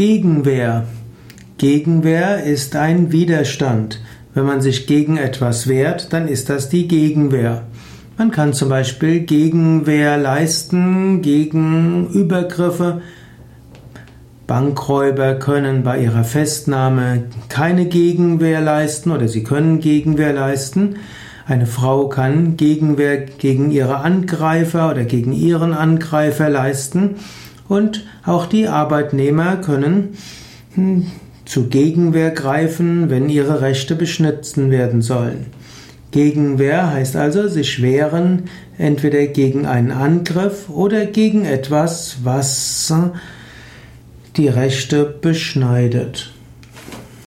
Gegenwehr. Gegenwehr ist ein Widerstand. Wenn man sich gegen etwas wehrt, dann ist das die Gegenwehr. Man kann zum Beispiel Gegenwehr leisten gegen Übergriffe. Bankräuber können bei ihrer Festnahme keine Gegenwehr leisten oder sie können Gegenwehr leisten. Eine Frau kann Gegenwehr gegen ihre Angreifer oder gegen ihren Angreifer leisten. Und auch die Arbeitnehmer können hm, zu Gegenwehr greifen, wenn ihre Rechte beschnitten werden sollen. Gegenwehr heißt also sich wehren entweder gegen einen Angriff oder gegen etwas, was die Rechte beschneidet.